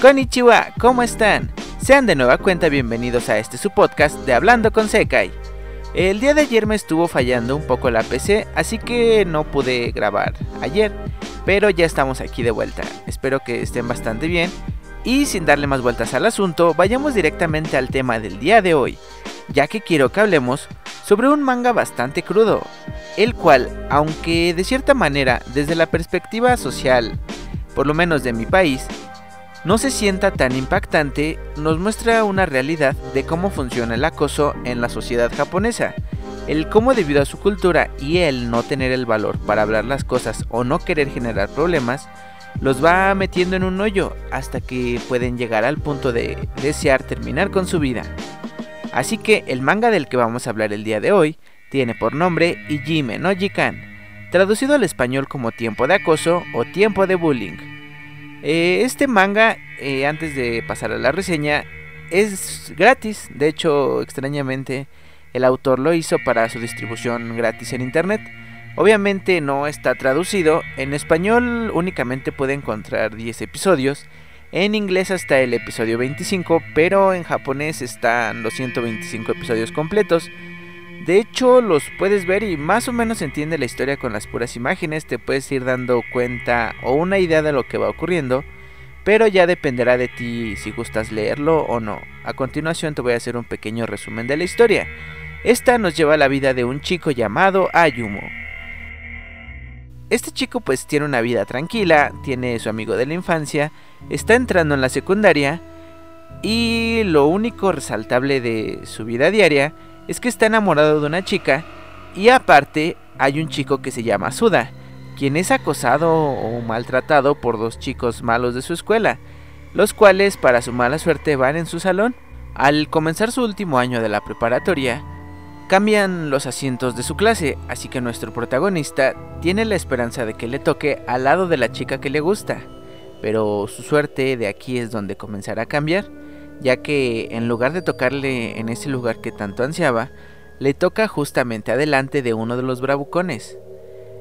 Konnichiwa, ¿cómo están? Sean de nueva cuenta bienvenidos a este su podcast de Hablando con Sekai. El día de ayer me estuvo fallando un poco la PC, así que no pude grabar ayer, pero ya estamos aquí de vuelta. Espero que estén bastante bien y sin darle más vueltas al asunto, vayamos directamente al tema del día de hoy, ya que quiero que hablemos sobre un manga bastante crudo, el cual, aunque de cierta manera desde la perspectiva social, por lo menos de mi país, no se sienta tan impactante, nos muestra una realidad de cómo funciona el acoso en la sociedad japonesa, el cómo debido a su cultura y el no tener el valor para hablar las cosas o no querer generar problemas, los va metiendo en un hoyo hasta que pueden llegar al punto de desear terminar con su vida. Así que el manga del que vamos a hablar el día de hoy tiene por nombre Ijime no Jikan, traducido al español como tiempo de acoso o tiempo de bullying. Eh, este manga, eh, antes de pasar a la reseña, es gratis, de hecho extrañamente el autor lo hizo para su distribución gratis en internet. Obviamente no está traducido, en español únicamente puede encontrar 10 episodios, en inglés hasta el episodio 25, pero en japonés están los 125 episodios completos. De hecho, los puedes ver y más o menos entiende la historia con las puras imágenes, te puedes ir dando cuenta o una idea de lo que va ocurriendo, pero ya dependerá de ti si gustas leerlo o no. A continuación te voy a hacer un pequeño resumen de la historia. Esta nos lleva a la vida de un chico llamado Ayumo, este chico pues tiene una vida tranquila, tiene su amigo de la infancia, está entrando en la secundaria y lo único resaltable de su vida diaria es que está enamorado de una chica y aparte hay un chico que se llama Suda, quien es acosado o maltratado por dos chicos malos de su escuela, los cuales para su mala suerte van en su salón. Al comenzar su último año de la preparatoria, Cambian los asientos de su clase, así que nuestro protagonista tiene la esperanza de que le toque al lado de la chica que le gusta, pero su suerte de aquí es donde comenzará a cambiar, ya que en lugar de tocarle en ese lugar que tanto ansiaba, le toca justamente adelante de uno de los bravucones.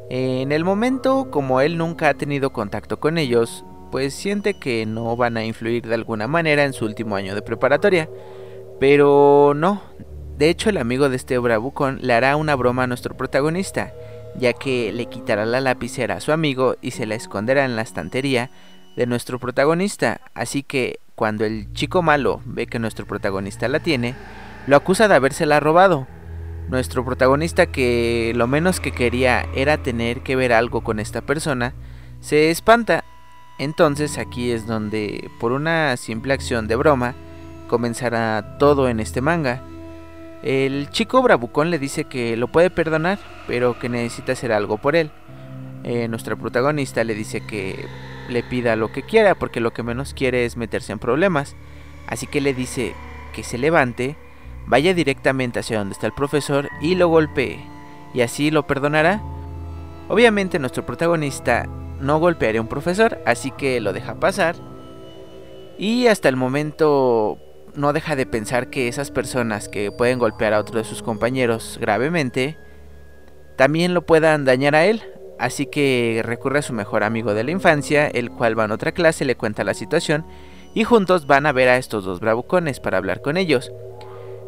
En el momento, como él nunca ha tenido contacto con ellos, pues siente que no van a influir de alguna manera en su último año de preparatoria. Pero no, de hecho, el amigo de este bravucón le hará una broma a nuestro protagonista, ya que le quitará la lapicera a su amigo y se la esconderá en la estantería de nuestro protagonista. Así que cuando el chico malo ve que nuestro protagonista la tiene, lo acusa de habérsela robado. Nuestro protagonista que lo menos que quería era tener que ver algo con esta persona, se espanta. Entonces aquí es donde, por una simple acción de broma, comenzará todo en este manga. El chico bravucón le dice que lo puede perdonar, pero que necesita hacer algo por él. Eh, nuestra protagonista le dice que le pida lo que quiera, porque lo que menos quiere es meterse en problemas. Así que le dice que se levante, vaya directamente hacia donde está el profesor y lo golpee, y así lo perdonará. Obviamente nuestro protagonista no golpearía a un profesor, así que lo deja pasar. Y hasta el momento no deja de pensar que esas personas que pueden golpear a otro de sus compañeros gravemente, también lo puedan dañar a él. Así que recurre a su mejor amigo de la infancia, el cual va en otra clase, le cuenta la situación y juntos van a ver a estos dos bravucones para hablar con ellos.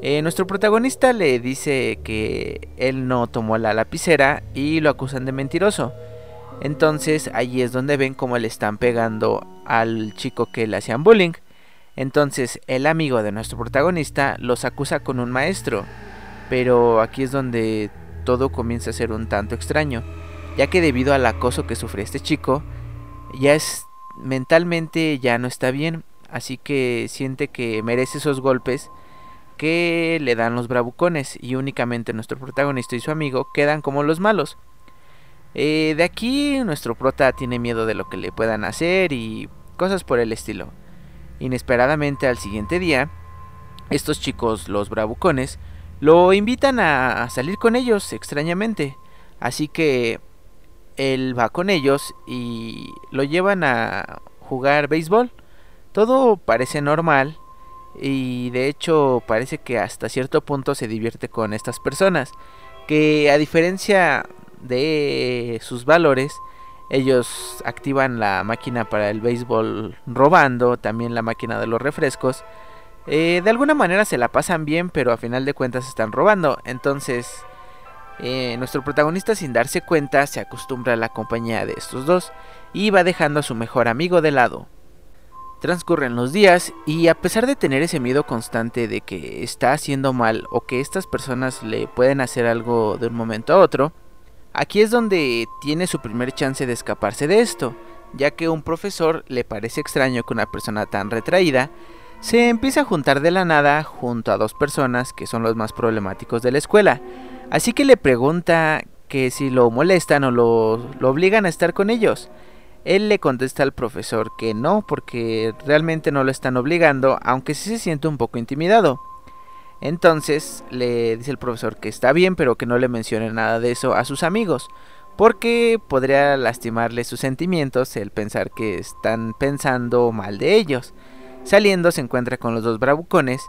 Eh, nuestro protagonista le dice que él no tomó la lapicera y lo acusan de mentiroso. Entonces allí es donde ven cómo le están pegando al chico que le hacían bullying. Entonces el amigo de nuestro protagonista los acusa con un maestro, pero aquí es donde todo comienza a ser un tanto extraño, ya que debido al acoso que sufre este chico, ya es mentalmente ya no está bien, así que siente que merece esos golpes que le dan los bravucones y únicamente nuestro protagonista y su amigo quedan como los malos. Eh, de aquí nuestro prota tiene miedo de lo que le puedan hacer y cosas por el estilo. Inesperadamente al siguiente día, estos chicos, los bravucones, lo invitan a salir con ellos extrañamente. Así que él va con ellos y lo llevan a jugar béisbol. Todo parece normal y de hecho parece que hasta cierto punto se divierte con estas personas. Que a diferencia de sus valores, Ellos activan la máquina para el béisbol robando, también la máquina de los refrescos. Eh, de alguna manera se la pasan bien, pero a final de cuentas están robando. Entonces, eh, nuestro protagonista sin darse cuenta se acostumbra a la compañía de estos dos y va dejando a su mejor amigo de lado. Transcurren los días y a pesar de tener ese miedo constante de que está haciendo mal o que estas personas le pueden hacer algo de un momento a otro, aquí es donde tiene su primer chance de escaparse de esto, ya que un profesor le parece extraño que una persona tan retraída se empiece a juntar de la nada junto a dos personas que son los más problemáticos de la escuela, así que le pregunta que si lo molestan o lo, lo obligan a estar con ellos. Él le contesta al profesor que no, porque realmente no lo están obligando, aunque sí se siente un poco intimidado. Entonces le dice el profesor que está bien, pero que no le mencione nada de eso a sus amigos, porque podría lastimarle sus sentimientos el pensar que están pensando mal de ellos. Saliendo se encuentra con los dos bravucones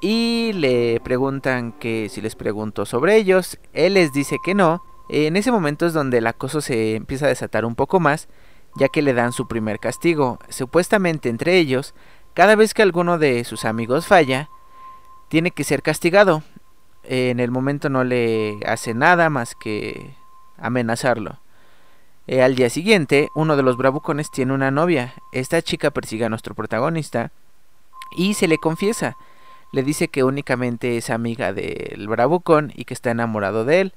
y le preguntan que si les pregunto sobre ellos, él les dice que no. En ese momento es donde el acoso se empieza a desatar un poco más ya que le dan su primer castigo. Supuestamente entre ellos, cada vez que alguno de sus amigos falla, tiene que ser castigado. En el momento no le hace nada más que amenazarlo. Eh, al día siguiente, uno de los bravucones tiene una novia. Esta chica persigue a nuestro protagonista y se le confiesa. Le dice que únicamente es amiga del bravucón y que está enamorado de él.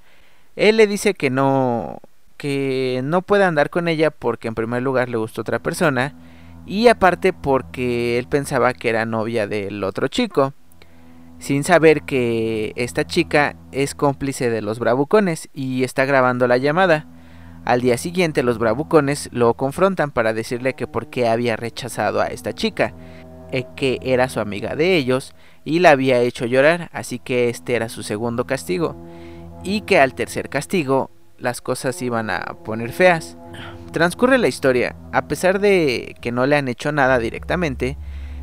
Él le dice que no que no puede andar con ella porque en primer lugar le gustó otra persona y aparte porque él pensaba que era novia del otro chico, sin saber que esta chica es cómplice de los bravucones y está grabando la llamada. Al día siguiente los bravucones lo confrontan para decirle que por qué había rechazado a esta chica, eh, que era su amiga de ellos y la había hecho llorar, así que este era su segundo castigo, y que al tercer castigo las cosas iban a poner feas. Transcurre la historia, a pesar de que no le han hecho nada directamente,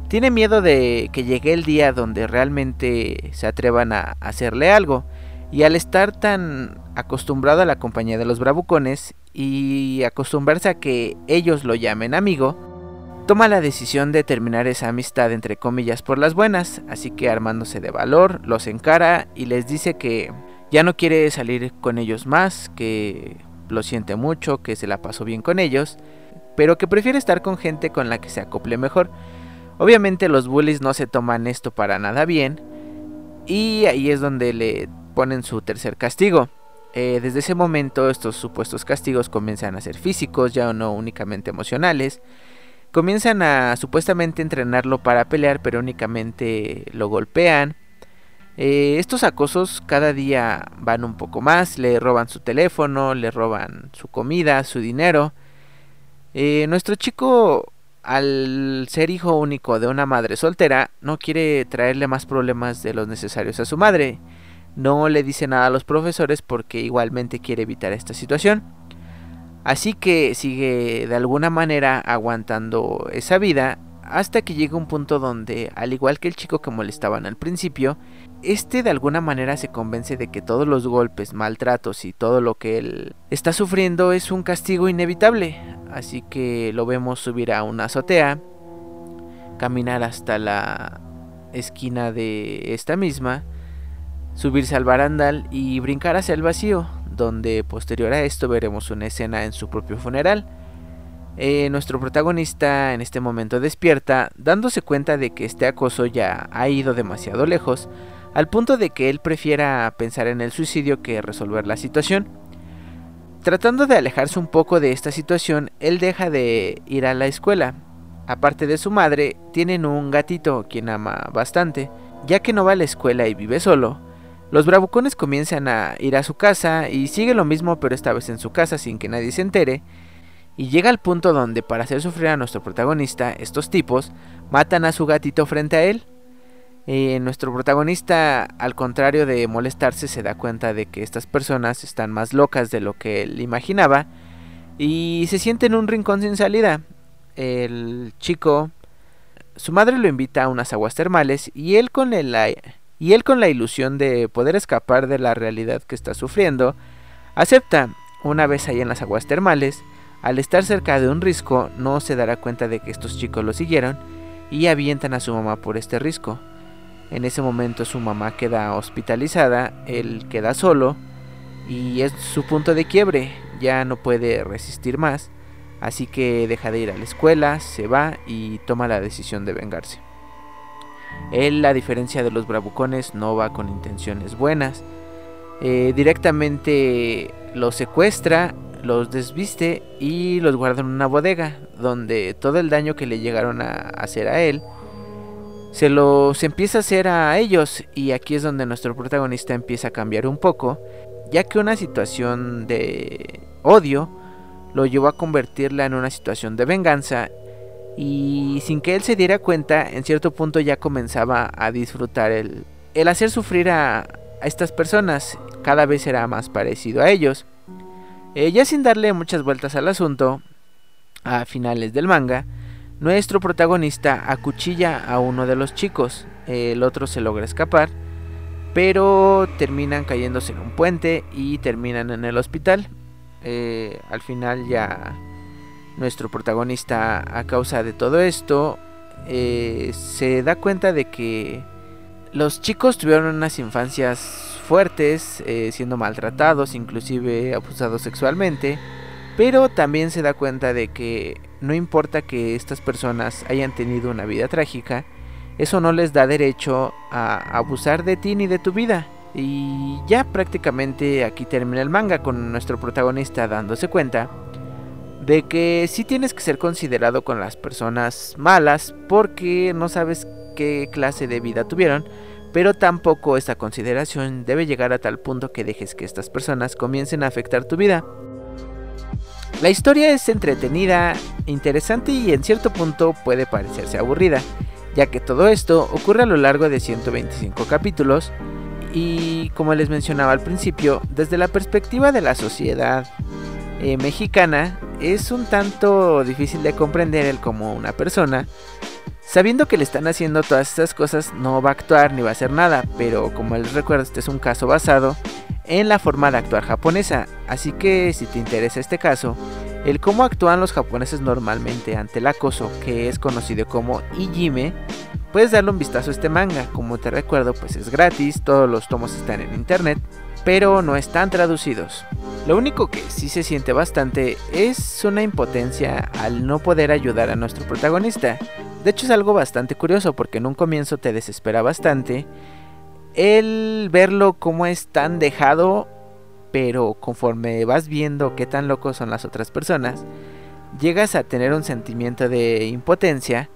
tiene miedo de que llegue el día donde realmente se atrevan a hacerle algo, y al estar tan acostumbrado a la compañía de los bravucones y acostumbrarse a que ellos lo llamen amigo, toma la decisión de terminar esa amistad entre comillas por las buenas, así que armándose de valor, los encara y les dice que ya no quiere salir con ellos más, que lo siente mucho, que se la pasó bien con ellos, pero que prefiere estar con gente con la que se acople mejor. Obviamente los bullies no se toman esto para nada bien y ahí es donde le ponen su tercer castigo. Eh, desde ese momento estos supuestos castigos comienzan a ser físicos, ya no únicamente emocionales. Comienzan a supuestamente entrenarlo para pelear, pero únicamente lo golpean. Eh, estos acosos cada día van un poco más, le roban su teléfono, le roban su comida, su dinero. Eh, nuestro chico, al ser hijo único de una madre soltera, no quiere traerle más problemas de los necesarios a su madre. No le dice nada a los profesores porque igualmente quiere evitar esta situación. Así que sigue de alguna manera aguantando esa vida hasta que llega un punto donde, al igual que el chico que molestaban al principio, este de alguna manera se convence de que todos los golpes, maltratos y todo lo que él está sufriendo es un castigo inevitable. Así que lo vemos subir a una azotea, caminar hasta la esquina de esta misma, subirse al barandal y brincar hacia el vacío, donde posterior a esto veremos una escena en su propio funeral. Eh, nuestro protagonista en este momento despierta, dándose cuenta de que este acoso ya ha ido demasiado lejos, al punto de que él prefiera pensar en el suicidio que resolver la situación. Tratando de alejarse un poco de esta situación, él deja de ir a la escuela. Aparte de su madre, tienen un gatito quien ama bastante. Ya que no va a la escuela y vive solo, los bravucones comienzan a ir a su casa y sigue lo mismo pero esta vez en su casa sin que nadie se entere. Y llega al punto donde para hacer sufrir a nuestro protagonista, estos tipos matan a su gatito frente a él. Eh, nuestro protagonista, al contrario de molestarse, se da cuenta de que estas personas están más locas de lo que él imaginaba y se siente en un rincón sin salida. El chico, su madre lo invita a unas aguas termales y él con el, y él con la ilusión de poder escapar de la realidad que está sufriendo, acepta. Una vez ahí en las aguas termales, Al estar cerca de un risco, no se dará cuenta de que estos chicos lo siguieron y avientan a su mamá por este risco. En ese momento su mamá queda hospitalizada, él queda solo y es su punto de quiebre, ya no puede resistir más, así que deja de ir a la escuela, se va y toma la decisión de vengarse. Él, a diferencia de los bravucones, no va con intenciones buenas, eh, directamente los secuestra, los desviste y los guarda en una bodega, donde todo el daño que le llegaron a hacer a él, se los empieza a hacer a ellos. Y aquí es donde nuestro protagonista empieza a cambiar un poco, ya que una situación de odio lo llevó a convertirla en una situación de venganza y sin que él se diera cuenta, en cierto punto ya comenzaba a disfrutar el, el hacer sufrir a, estas personas, cada vez era más parecido a ellos. Eh, ya sin darle muchas vueltas al asunto, a finales del manga, nuestro protagonista acuchilla a uno de los chicos, el otro se logra escapar, pero terminan cayéndose en un puente y terminan en el hospital. Eh, al final ya nuestro protagonista a causa de todo esto eh, se da cuenta de que los chicos tuvieron unas infancias fuertes, eh, siendo maltratados, inclusive abusados sexualmente, pero también se da cuenta de que no importa que estas personas hayan tenido una vida trágica, eso no les da derecho a abusar de ti ni de tu vida. Y ya prácticamente aquí termina el manga con nuestro protagonista dándose cuenta de que sí tienes que ser considerado con las personas malas porque no sabes qué clase de vida tuvieron pero tampoco esta consideración debe llegar a tal punto que dejes que estas personas comiencen a afectar tu vida. La historia es entretenida, interesante y en cierto punto puede parecerse aburrida, ya que todo esto ocurre a lo largo de 125 capítulos y como les mencionaba al principio, desde la perspectiva de la sociedad eh, mexicana es un tanto difícil de comprender el cómo una persona Sabiendo que le están haciendo todas estas cosas, no va a actuar ni va a hacer nada, pero como les recuerdo, este es un caso basado en la forma de actuar japonesa, así que si te interesa este caso, el cómo actúan los japoneses normalmente ante el acoso, que es conocido como Ijime, puedes darle un vistazo a este manga, como te recuerdo, pues es gratis, todos los tomos están en internet, pero no están traducidos. Lo único que sí se siente bastante es una impotencia al no poder ayudar a nuestro protagonista. De hecho es algo bastante curioso porque en un comienzo te desespera bastante el verlo como es tan dejado, pero conforme vas viendo qué tan locos son las otras personas, llegas a tener un sentimiento de impotencia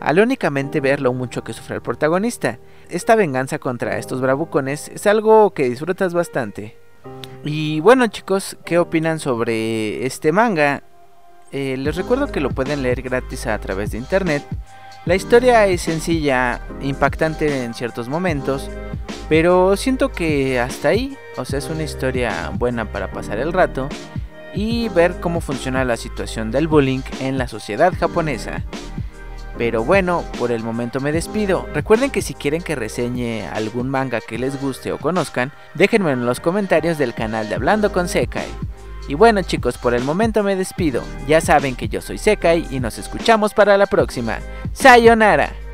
al únicamente ver lo mucho que sufre el protagonista. Esta venganza contra estos bravucones es algo que disfrutas bastante. Y bueno chicos, ¿qué opinan sobre este manga? Eh, les recuerdo que lo pueden leer gratis a través de internet. La historia es sencilla, impactante en ciertos momentos, pero siento que hasta ahí, o sea, es una historia buena para pasar el rato y ver cómo funciona la situación del bullying en la sociedad japonesa. Pero bueno, por el momento me despido. Recuerden que si quieren que reseñe algún manga que les guste o conozcan, déjenme en los comentarios del canal de Hablando con Sekai. Y bueno chicos, por el momento me despido. Ya saben que yo soy Sekai y nos escuchamos para la próxima. ¡Sayonara!